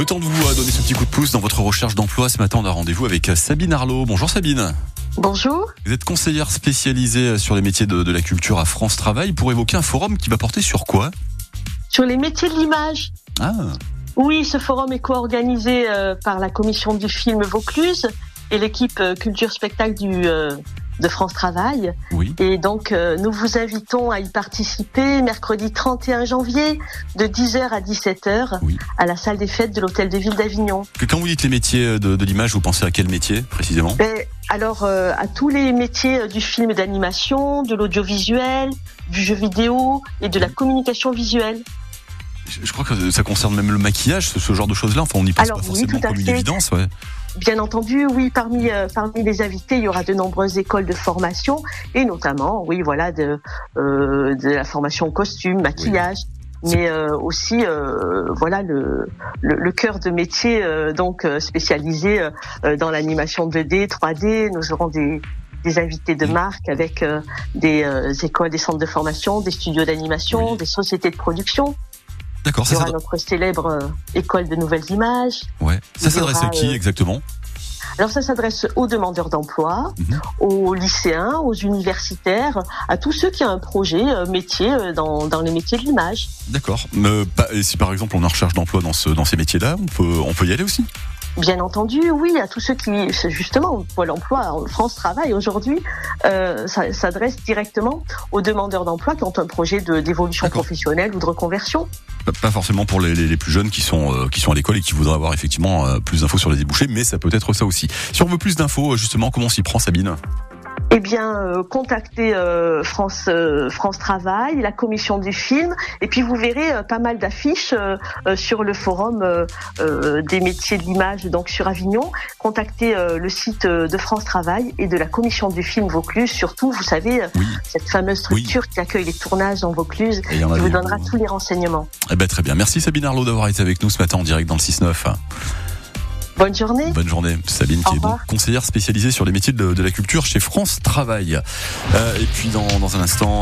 Le temps de vous euh, donner ce petit coup de pouce dans votre recherche d'emploi. Ce matin, on a rendez-vous avec euh, Sabine Arlot. Bonjour Sabine. Bonjour. Vous êtes conseillère spécialisée euh, sur les métiers de, de la culture à France Travail pour évoquer un forum qui va porter sur quoi? Sur les métiers de l'image. Ah, Oui, ce forum est co-organisé euh, par la commission du film Vaucluse et l'équipe culture spectacle du de France Travail. oui. Et donc, euh, nous vous invitons à y participer mercredi 31 janvier de 10h à 17h Oui. à la salle des fêtes de l'Hôtel de Ville d'Avignon. Quand vous dites les métiers de, de l'image, vous pensez à quel métier précisément? Ben, alors, euh, à tous les métiers euh, du film d'animation, de l'audiovisuel, du jeu vidéo et de la communication visuelle. je, je crois que ça concerne même le maquillage, ce, ce genre de choses-là. Enfin, on n'y pense Alors, pas oui, forcément à comme une évidence. Ouais. Bien entendu, oui, parmi euh, parmi les invités, il y aura de nombreuses écoles de formation et notamment, oui, voilà, de euh, de la formation costume, maquillage, mais euh, aussi, euh, voilà, le, le le cœur de métier euh, donc euh, spécialisé euh, euh, dans l'animation 2D, 3D. Nous aurons des des invités de marque avec euh, des euh, écoles, des centres de formation, des studios d'animation, Oui. des sociétés de production. D'accord, Il y ça, aura notre célèbre euh, école de nouvelles images. ouais. ça s'adresse à qui euh, exactement? Alors ça s'adresse aux demandeurs d'emploi, Mhm. aux lycéens, aux universitaires, à tous ceux qui ont un projet euh, métier dans, dans les métiers de l'image. D'accord. Mais et si par exemple on en recherche d'emploi dans, ce, dans ces métiers-là, on peut, on peut y aller aussi? Bien entendu, oui, à tous ceux qui, justement, Pôle emploi, France Travail aujourd'hui, euh, ça s'adresse directement aux demandeurs d'emploi qui ont un projet d'évolution professionnelle ou de reconversion. Pas- Pas forcément pour les, les- les plus jeunes qui sont, euh, qui sont à l'école et qui voudraient avoir effectivement euh, plus d'infos sur les débouchés, mais ça peut être ça aussi. Si on veut plus d'infos, justement, comment on s'y prend Sabine? Eh bien, euh, contactez euh, France euh, France Travail, la commission du film, et puis vous verrez euh, pas mal d'affiches euh, euh, sur le forum euh, euh, des métiers de l'image, donc sur Avignon. Contactez euh, le site de France Travail et de la commission du film Vaucluse. Surtout, vous savez, Oui, cette fameuse structure qui accueille les tournages Vaucluse, en a qui vous donnera tous les renseignements. Eh ben, très bien. Merci Sabine Arlot d'avoir été avec nous ce matin en direct dans le 6-9. Bonne journée. Bonne journée, Sabine, Au qui est donc conseillère spécialisée sur les métiers de, de la culture chez France Travail. Euh, et puis dans, dans un instant.